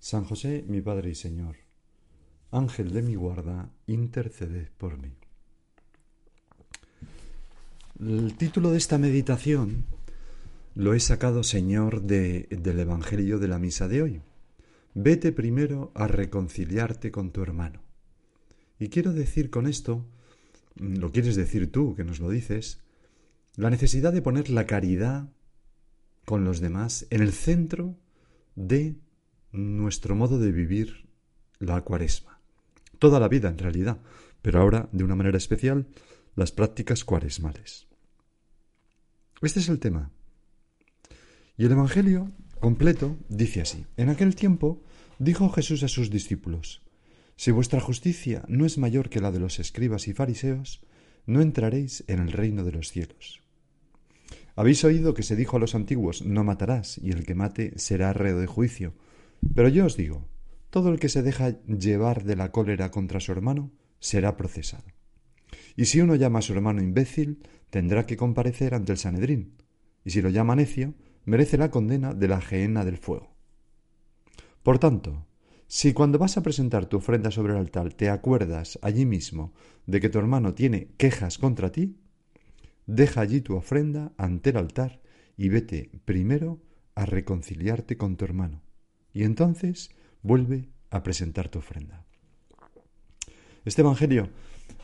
San José, mi Padre y Señor, Ángel de mi guarda, interceded por mí. El título de esta meditación lo he sacado, Señor, de, del Evangelio de la Misa de hoy. Vete primero a reconciliarte con tu hermano. Y quiero decir con esto, lo quieres decir tú, que nos lo dices, la necesidad de poner la caridad con los demás en el centro de nuestro modo de vivir la cuaresma. Toda la vida en realidad, pero ahora de una manera especial las prácticas cuaresmales. Este es el tema. Y el Evangelio completo dice así. En aquel tiempo dijo Jesús a sus discípulos, Si vuestra justicia no es mayor que la de los escribas y fariseos, no entraréis en el reino de los cielos. Habéis oído que se dijo a los antiguos, no matarás, y el que mate será reo de juicio. Pero yo os digo, todo el que se deja llevar de la cólera contra su hermano será procesado. Y si uno llama a su hermano imbécil, tendrá que comparecer ante el Sanedrín, y si lo llama necio, merece la condena de la gehenna del fuego. Por tanto, si cuando vas a presentar tu ofrenda sobre el altar te acuerdas allí mismo de que tu hermano tiene quejas contra ti, deja allí tu ofrenda ante el altar y vete primero a reconciliarte con tu hermano y entonces vuelve a presentar tu ofrenda. Este Evangelio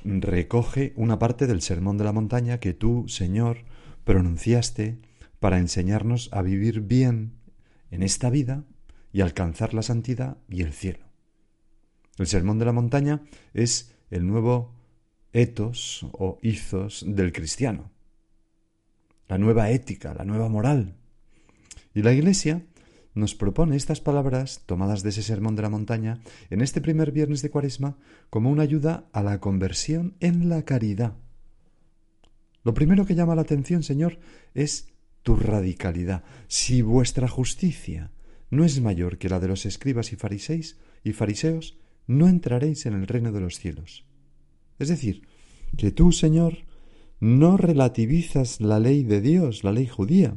recoge una parte del Sermón de la Montaña que tú, Señor, pronunciaste para enseñarnos a vivir bien en esta vida y alcanzar la santidad y el cielo. El Sermón de la Montaña es el nuevo etos o ethos del cristiano, la nueva ética, la nueva moral. Y la Iglesia nos propone estas palabras, tomadas de ese sermón de la montaña, en este primer viernes de Cuaresma, como una ayuda a la conversión en la caridad. Lo primero que llama la atención, Señor, es tu radicalidad. Si vuestra justicia no es mayor que la de los escribas y fariseos, y fariseos, no entraréis en el reino de los cielos. Es decir, que tú, Señor, no relativizas la ley de Dios, la ley judía,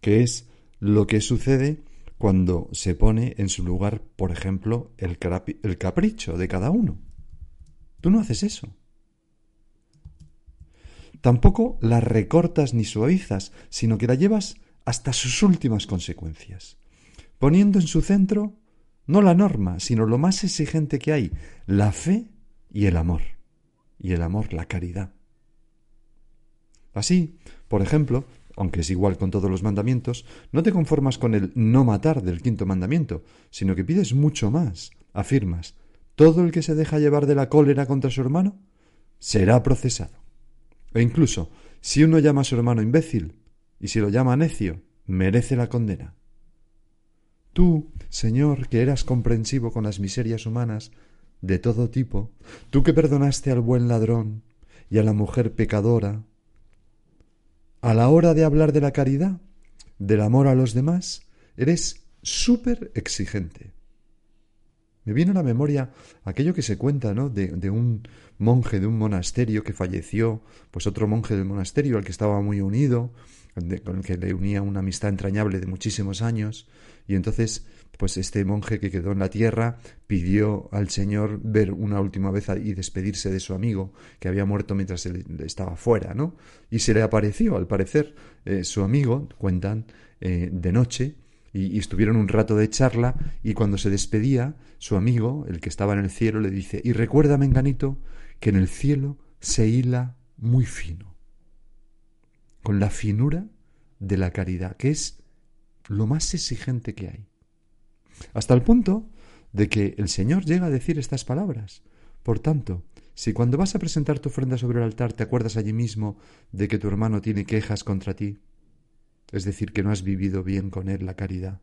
que es lo que sucede cuando se pone en su lugar, por ejemplo, el, el capricho de cada uno. Tú no haces eso. Tampoco la recortas ni suavizas, sino que la llevas hasta sus últimas consecuencias, poniendo en su centro no la norma, sino lo más exigente que hay, la fe y el amor, y el amor, la caridad. Así, por ejemplo, aunque es igual con todos los mandamientos, no te conformas con el no matar del quinto mandamiento, sino que pides mucho más. Afirmas, todo el que se deja llevar de la cólera contra su hermano será procesado. E incluso, si uno llama a su hermano imbécil, y si lo llama necio, merece la condena. Tú, Señor, que eras comprensivo con las miserias humanas de todo tipo, tú que perdonaste al buen ladrón y a la mujer pecadora, a la hora de hablar de la caridad, del amor a los demás, eres súper exigente. Me viene a la memoria aquello que se cuenta, ¿no? De, de, un monje de un monasterio que falleció, pues otro monje del monasterio al que estaba muy unido, con el que le unía una amistad entrañable de muchísimos años, y entonces pues este monje que quedó en la tierra pidió al Señor ver una última vez y despedirse de su amigo que había muerto mientras él estaba fuera, ¿no? Y se le apareció, al parecer, eh, su amigo, cuentan, eh, de noche, y, y, estuvieron un rato de charla, y cuando se despedía, su amigo, el que estaba en el cielo, le dice, y recuerda, Menganito, que en el cielo se hila muy fino, con la finura de la caridad, que es lo más exigente que hay. Hasta el punto de que el Señor llega a decir estas palabras. Por tanto, si cuando vas a presentar tu ofrenda sobre el altar te acuerdas allí mismo de que tu hermano tiene quejas contra ti, es decir, que no has vivido bien con él la caridad,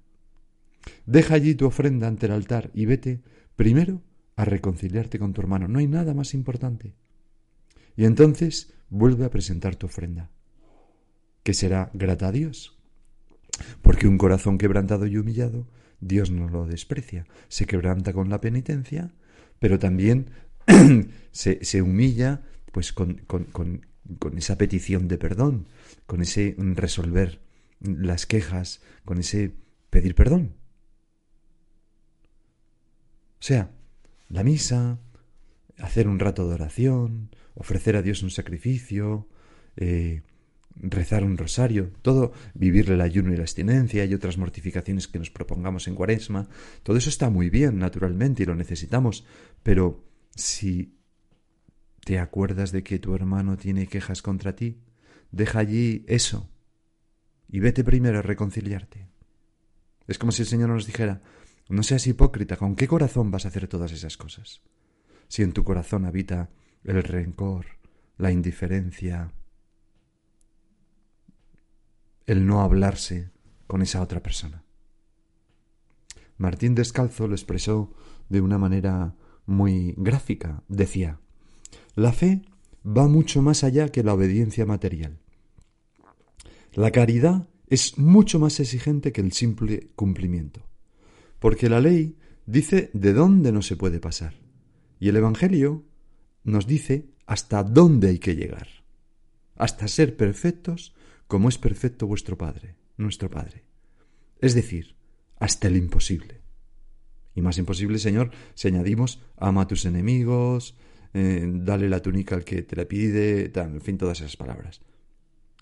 Deja allí tu ofrenda ante el altar y vete primero a reconciliarte con tu hermano. No hay nada más importante. Y entonces vuelve a presentar tu ofrenda, que será grata a Dios. Porque un corazón quebrantado y humillado, Dios no lo desprecia. Se quebranta con la penitencia, pero también se, se, humilla pues con, con, con, con esa petición de perdón, con ese resolver las quejas, con ese pedir perdón. O sea, la misa, hacer un rato de oración, ofrecer a Dios un sacrificio, eh, rezar un rosario, todo, vivir el ayuno y la abstinencia y otras mortificaciones que nos propongamos en cuaresma, todo eso está muy bien, naturalmente, y lo necesitamos, pero si te acuerdas de que tu hermano tiene quejas contra ti, deja allí eso y vete primero a reconciliarte. Es como si el Señor nos dijera, no seas hipócrita, ¿con qué corazón vas a hacer todas esas cosas? Si en tu corazón habita el rencor, la indiferencia, el no hablarse con esa otra persona. Martín Descalzo lo expresó de una manera muy gráfica. Decía, la fe va mucho más allá que la obediencia material. La caridad es mucho más exigente que el simple cumplimiento, porque la ley dice de dónde no se puede pasar, y el Evangelio nos dice hasta dónde hay que llegar, hasta ser perfectos como es perfecto vuestro Padre, nuestro Padre. Es decir, hasta el imposible. Y más imposible, Señor, si añadimos, ama a tus enemigos, eh, dale la túnica al que te la pide, en fin, todas esas palabras.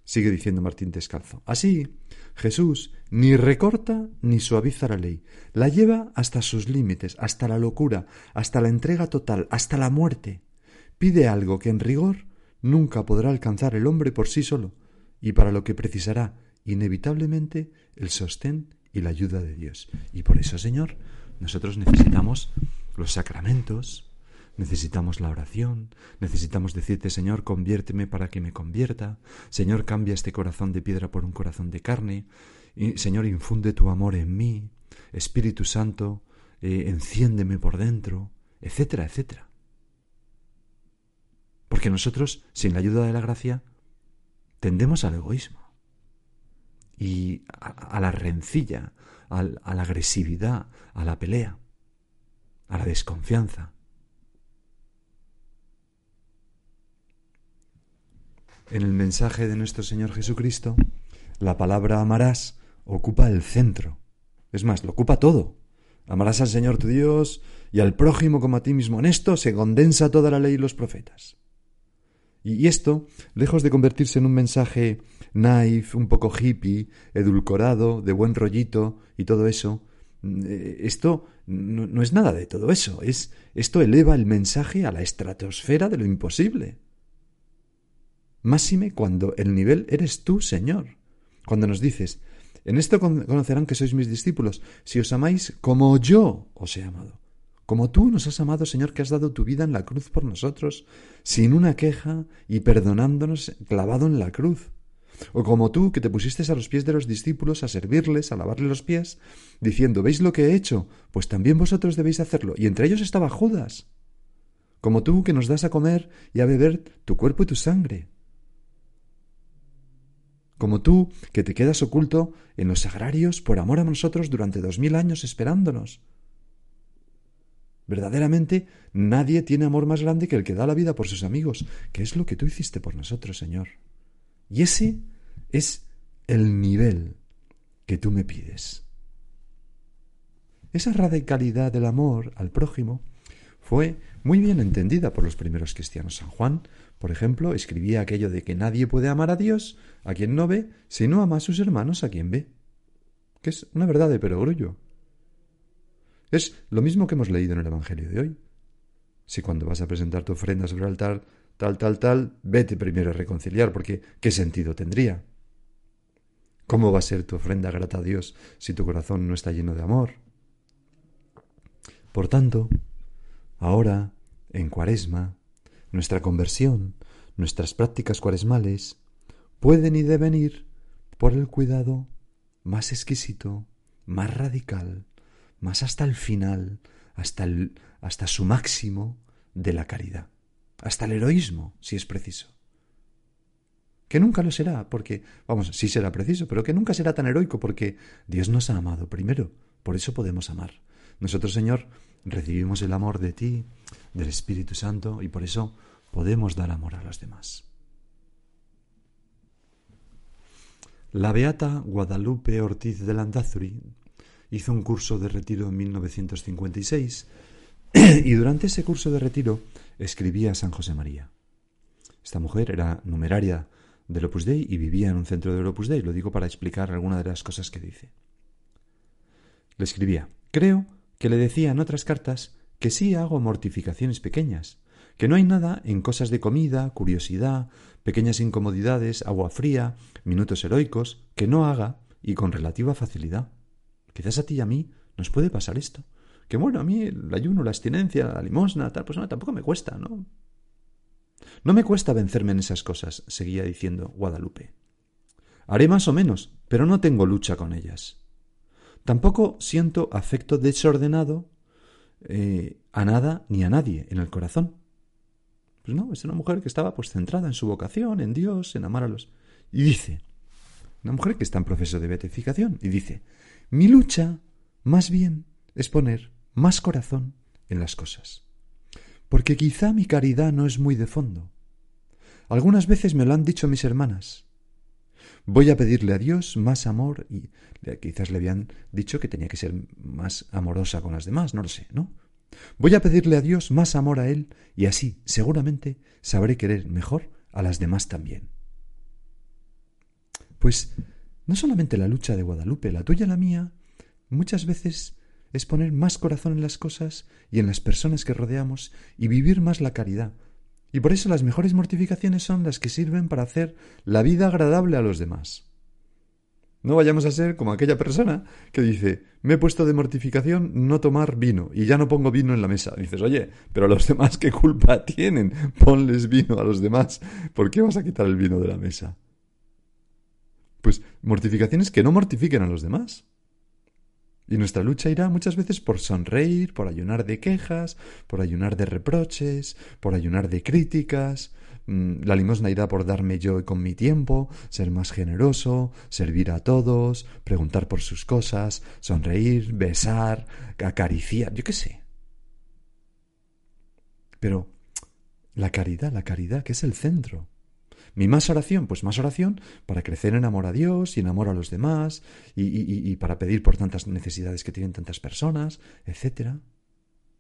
Sigue diciendo Martín Descalzo. Así, Jesús ni recorta ni suaviza la ley, la lleva hasta sus límites, hasta la locura, hasta la entrega total, hasta la muerte. Pide algo que en rigor nunca podrá alcanzar el hombre por sí solo, y para lo que precisará inevitablemente el sostén y la ayuda de Dios. Y por eso, Señor, nosotros necesitamos los sacramentos, Necesitamos la oración, necesitamos decirte, Señor, conviérteme para que me convierta, Señor, cambia este corazón de piedra por un corazón de carne, y, Señor, infunde tu amor en mí, Espíritu Santo, eh, enciéndeme por dentro, etcétera, etcétera. Porque nosotros, sin la ayuda de la gracia, tendemos al egoísmo y a, la rencilla, a la agresividad, a la pelea, a la desconfianza. En el mensaje de nuestro Señor Jesucristo, la palabra amarás ocupa el centro. Es más, lo ocupa todo. Amarás al Señor tu Dios y al prójimo como a ti mismo. En esto se condensa toda la ley y los profetas. Y esto, lejos de convertirse en un mensaje naif, un poco hippie, edulcorado, de buen rollito y todo eso, eh, esto no, no, es nada de todo eso. Es, esto eleva el mensaje a la estratosfera de lo imposible. Máxime cuando el nivel eres tú, Señor. Cuando nos dices, en esto conocerán que sois mis discípulos, si os amáis como yo os he amado. Como tú nos has amado, Señor, que has dado tu vida en la cruz por nosotros, sin una queja y perdonándonos clavado en la cruz. O como tú, que te pusiste a los pies de los discípulos a servirles, a lavarle los pies, diciendo, ¿veis lo que he hecho? Pues también vosotros debéis hacerlo. Y entre ellos estaba Judas. Como tú, que nos das a comer y a beber tu cuerpo y tu sangre como tú, que te quedas oculto en los sagrarios por amor a nosotros durante dos mil años esperándonos. Verdaderamente nadie tiene amor más grande que el que da la vida por sus amigos, que es lo que tú hiciste por nosotros, Señor. Y ese es el nivel que tú me pides. Esa radicalidad del amor al prójimo fue muy bien entendida por los primeros cristianos. San Juan por ejemplo, escribía aquello de que nadie puede amar a Dios a quien no ve, si no ama a sus hermanos a quien ve. Que es una verdad de perogrullo. Es lo mismo que hemos leído en el Evangelio de hoy. Si cuando vas a presentar tu ofrenda sobre el altar, tal, tal, tal, vete primero a reconciliar, porque ¿qué sentido tendría? ¿Cómo va a ser tu ofrenda grata a Dios si tu corazón no está lleno de amor? Por tanto, ahora, en Cuaresma, nuestra conversión, nuestras prácticas cuaresmales, pueden y deben ir por el cuidado más exquisito, más radical, más hasta el final, hasta, el, hasta su máximo de la caridad, hasta el heroísmo, si es preciso. Que nunca lo será, porque, vamos, sí será preciso, pero que nunca será tan heroico, porque Dios nos ha amado primero, por eso podemos amar. Nosotros, Señor, recibimos el amor de ti, del Espíritu Santo, y por eso podemos dar amor a los demás. La beata Guadalupe Ortiz de Landazuri hizo un curso de retiro en 1956 y durante ese curso de retiro escribía a San José María. Esta mujer era numeraria del Opus Dei y vivía en un centro del Opus Dei. Lo digo para explicar alguna de las cosas que dice. Le escribía, creo que le decía en otras cartas que sí hago mortificaciones pequeñas, que no hay nada en cosas de comida, curiosidad, pequeñas incomodidades, agua fría, minutos heroicos, que no haga y con relativa facilidad. Quizás a ti y a mí nos puede pasar esto. Que bueno, a mí el ayuno, la abstinencia, la limosna, tal, pues no, tampoco me cuesta, ¿no? No me cuesta vencerme en esas cosas, seguía diciendo Guadalupe. Haré más o menos, pero no tengo lucha con ellas. Tampoco siento afecto desordenado eh, a nada ni a nadie en el corazón. Pues no, es una mujer que estaba pues centrada en su vocación, en Dios, en amar a los... Y dice, una mujer que está en proceso de beatificación, y dice, mi lucha, más bien, es poner más corazón en las cosas. Porque quizá mi caridad no es muy de fondo. Algunas veces me lo han dicho mis hermanas. Voy a pedirle a Dios más amor y quizás le habían dicho que tenía que ser más amorosa con las demás, no lo sé, ¿no? Voy a pedirle a Dios más amor a Él y así, seguramente, sabré querer mejor a las demás también. Pues no solamente la lucha de Guadalupe, la tuya y la mía, muchas veces es poner más corazón en las cosas y en las personas que rodeamos y vivir más la caridad. Y por eso las mejores mortificaciones son las que sirven para hacer la vida agradable a los demás. No vayamos a ser como aquella persona que dice, me he puesto de mortificación no tomar vino y ya no pongo vino en la mesa. dices, oye, pero a los demás qué culpa tienen, ponles vino a los demás, ¿por qué vas a quitar el vino de la mesa? Pues mortificaciones que no mortifiquen a los demás. Y nuestra lucha irá muchas veces por sonreír, por ayunar de quejas, por ayunar de reproches, por ayunar de críticas, Mm, la limosna irá por darme yo con mi tiempo, ser más generoso, servir a todos, preguntar por sus cosas, sonreír, besar, acariciar, yo qué sé. Pero la caridad, la caridad, que es el centro. Mi más oración, pues más oración para crecer en amor a Dios y en amor a los demás y, para pedir por tantas necesidades que tienen tantas personas, etc.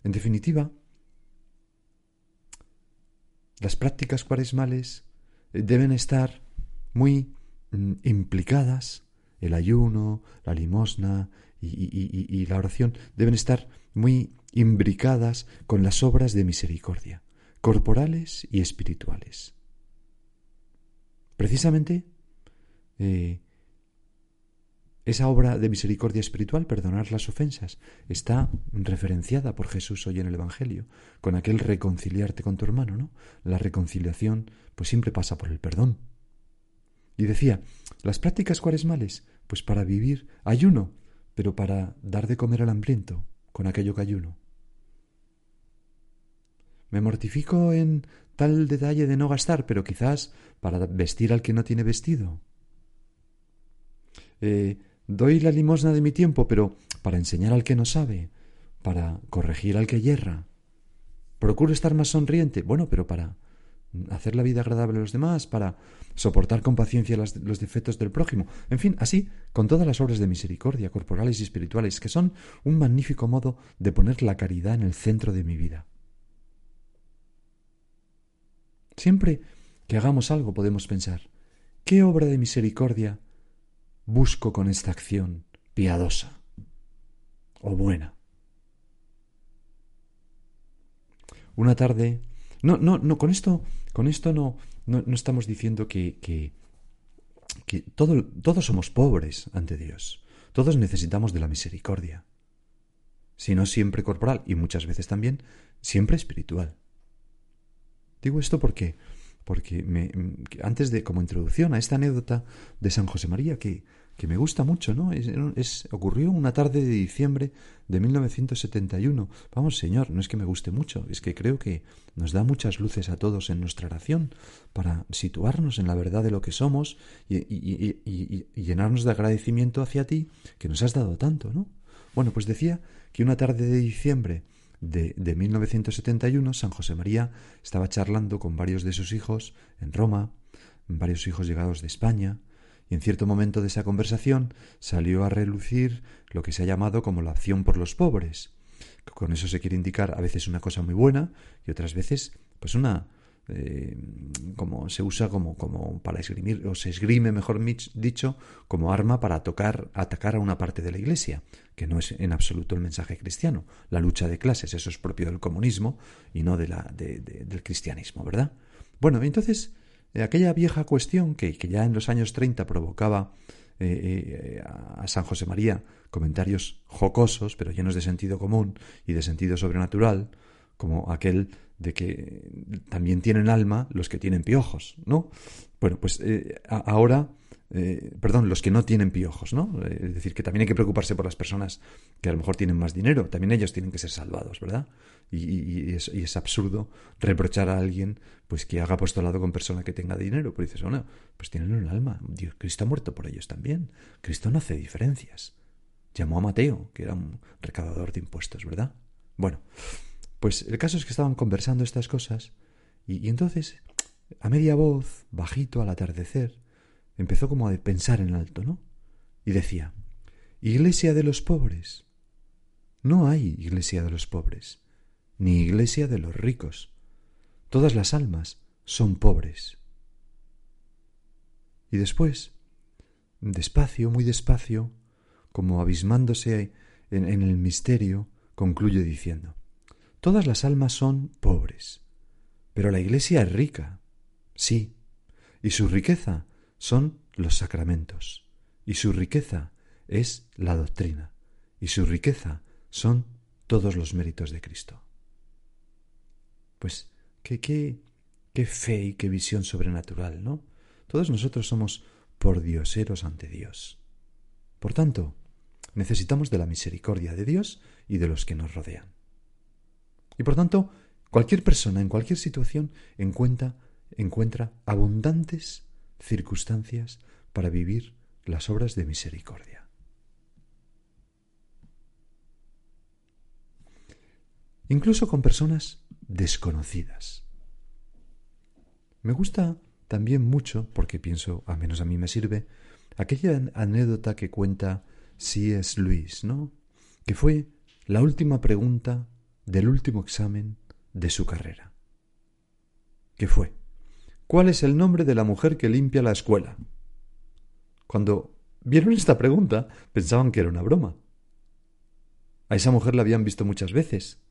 En definitiva, las prácticas cuaresmales eh, deben estar muy mm, implicadas, el ayuno, la limosna y, la oración deben estar muy imbricadas con las obras de misericordia, corporales y espirituales. Precisamente eh, esa obra de misericordia espiritual, perdonar las ofensas, está referenciada por Jesús hoy en el Evangelio, con aquel reconciliarte con tu hermano, ¿no? La reconciliación, pues siempre pasa por el perdón. Y decía, las prácticas cuaresmales, pues para vivir ayuno, pero para dar de comer al hambriento, con aquello que ayuno. Me mortifico en tal detalle de no gastar, pero quizás para vestir al que no tiene vestido. Eh, Doy la limosna de mi tiempo, pero para enseñar al que no sabe, para corregir al que yerra. Procuro estar más sonriente, bueno, pero para hacer la vida agradable a los demás, para soportar con paciencia los, defectos del prójimo, en fin, así con todas las obras de misericordia, corporales y espirituales, que son un magnífico modo de poner la caridad en el centro de mi vida. Siempre que hagamos algo podemos pensar, ¿qué obra de misericordia busco con esta acción piadosa o buena. Una tarde. No, no, no, con esto, con esto no, no, estamos diciendo que, que, que todo, todos somos pobres ante Dios. Todos necesitamos de la misericordia. Si no siempre corporal y muchas veces también, siempre espiritual. Digo esto porque porque me, antes de, como introducción a esta anécdota de San José María, que, que me gusta mucho, ¿no? Es, ocurrió una tarde de diciembre de 1971. Vamos, Señor, no es que me guste mucho, es que creo que nos da muchas luces a todos en nuestra oración para situarnos en la verdad de lo que somos y, y llenarnos de agradecimiento hacia ti que nos has dado tanto, ¿no? Bueno, pues decía que una tarde de diciembre de, de 1971, San José María estaba charlando con varios de sus hijos en Roma, varios hijos llegados de España, y en cierto momento de esa conversación salió a relucir lo que se ha llamado como la acción por los pobres. Con eso se quiere indicar a veces una cosa muy buena y otras veces pues una eh, como se usa como, como para esgrimir o se esgrime mejor dicho como arma para tocar atacar a una parte de la iglesia que no es en absoluto el mensaje cristiano la lucha de clases eso es propio del comunismo y no de la del cristianismo verdad bueno entonces aquella vieja cuestión que, que, ya en los años 30 provocaba eh, eh, a San José María comentarios jocosos, pero llenos de sentido común y de sentido sobrenatural, como aquel de que también tienen alma los que tienen piojos, ¿no? Bueno, pues eh, ahora, perdón, los que no tienen piojos, ¿no? Es decir, que también hay que preocuparse por las personas que a lo mejor tienen más dinero, también ellos tienen que ser salvados, ¿verdad? Y, es, absurdo reprochar a alguien pues que haga apostolado con persona que tenga dinero. Pues dices, bueno, pues tienen un alma. Cristo ha muerto por ellos también. Cristo no hace diferencias. Llamó a Mateo, que era un recaudador de impuestos, ¿verdad? Bueno, pues el caso es que estaban conversando estas cosas y, entonces, a media voz, bajito al atardecer, empezó como a pensar en alto, ¿no? Y decía, Iglesia de los pobres. No hay iglesia de los pobres ni iglesia de los ricos. Todas las almas son pobres. Y después, despacio, muy despacio, como abismándose en, el misterio, concluye diciendo, Todas las almas son pobres, pero la Iglesia es rica, sí, y su riqueza son los sacramentos, y su riqueza es la doctrina, y su riqueza son todos los méritos de Cristo. Pues qué, qué, qué fe y qué visión sobrenatural, ¿no? Todos nosotros somos pordioseros ante Dios. Por tanto, necesitamos de la misericordia de Dios y de los que nos rodean. Y por tanto, cualquier persona en cualquier situación encuentra, encuentra abundantes circunstancias para vivir las obras de misericordia. Incluso con personas desconocidas. Me gusta también mucho, porque pienso, al menos a mí me sirve, aquella anécdota que cuenta C.S. Luis, ¿no? Que fue la última pregunta del último examen de su carrera. ¿Qué fue? ¿Cuál es el nombre de la mujer que limpia la escuela? Cuando vieron esta pregunta, pensaban que era una broma. A esa mujer la habían visto muchas veces.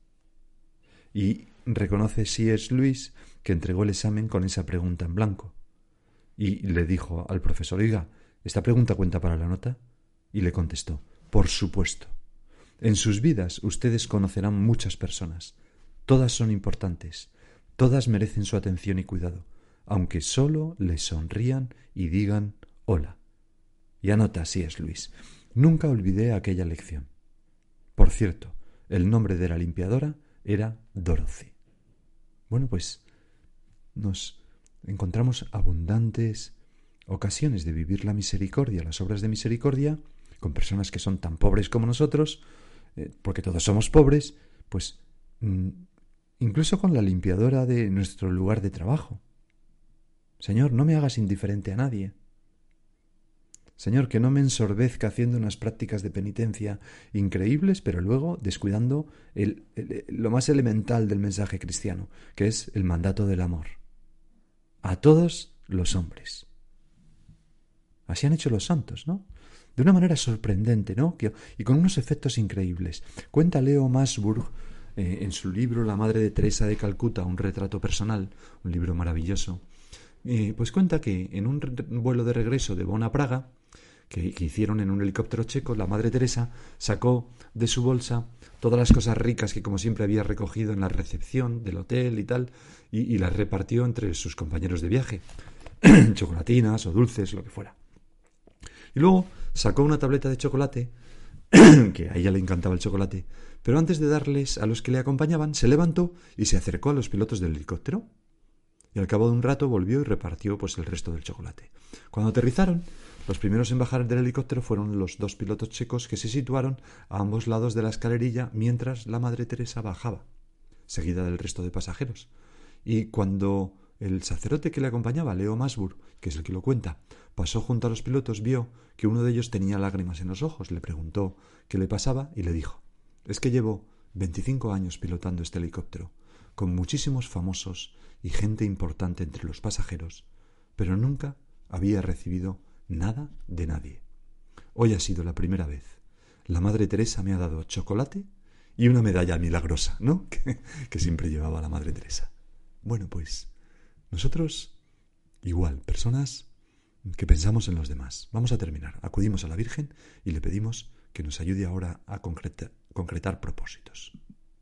Y reconoce es Luis que entregó el examen con esa pregunta en blanco. Y le dijo al profesor, oiga, ¿esta pregunta cuenta para la nota? Y le contestó, por supuesto. En sus vidas ustedes conocerán muchas personas. Todas son importantes. Todas merecen su atención y cuidado, aunque solo les sonrían y digan hola. Y anota así es Luis. Nunca olvidé aquella lección. Por cierto, el nombre de la limpiadora era Dorothy. Bueno, pues nos encontramos abundantes ocasiones de vivir la misericordia, las obras de misericordia, con personas que son tan pobres como nosotros, eh, porque todos somos pobres, pues mm, incluso con la limpiadora de nuestro lugar de trabajo. Señor, no me hagas indiferente a nadie. Señor, que no me ensorbezca haciendo unas prácticas de penitencia increíbles, pero luego descuidando lo más elemental del mensaje cristiano, que es el mandato del amor. A todos los hombres. Así han hecho los santos, ¿no? De una manera sorprendente, ¿no? y con unos efectos increíbles. Cuenta Leo Masburg eh, en su libro La Madre de Teresa de Calcuta, un retrato personal, un libro maravilloso, eh, pues cuenta que en un vuelo de regreso de Bonn a Praga, que, hicieron en un helicóptero checo, la Madre Teresa sacó de su bolsa todas las cosas ricas que como siempre había recogido en la recepción del hotel y tal, y, las repartió entre sus compañeros de viaje, chocolatinas o dulces, lo que fuera. Y luego sacó una tableta de chocolate, que a ella le encantaba el chocolate, pero antes de darles a los que le acompañaban, se levantó y se acercó a los pilotos del helicóptero. Y al cabo de un rato volvió y repartió pues el resto del chocolate. Cuando aterrizaron, los primeros en bajar del helicóptero fueron los dos pilotos checos que se situaron a ambos lados de la escalerilla mientras la Madre Teresa bajaba, seguida del resto de pasajeros. Y cuando el sacerdote que le acompañaba, Leo Masbur, que es el que lo cuenta, pasó junto a los pilotos, vio que uno de ellos tenía lágrimas en los ojos, le preguntó qué le pasaba y le dijo es que llevo 25 años pilotando este helicóptero, con muchísimos famosos y gente importante entre los pasajeros, pero nunca había recibido nada de nadie. Hoy ha sido la primera vez. La Madre Teresa me ha dado chocolate y una medalla milagrosa, ¿no? Que, que siempre llevaba la Madre Teresa. Bueno, pues nosotros, igual, personas que pensamos en los demás. Vamos a terminar. Acudimos a la Virgen y le pedimos que nos ayude ahora a concretar, propósitos.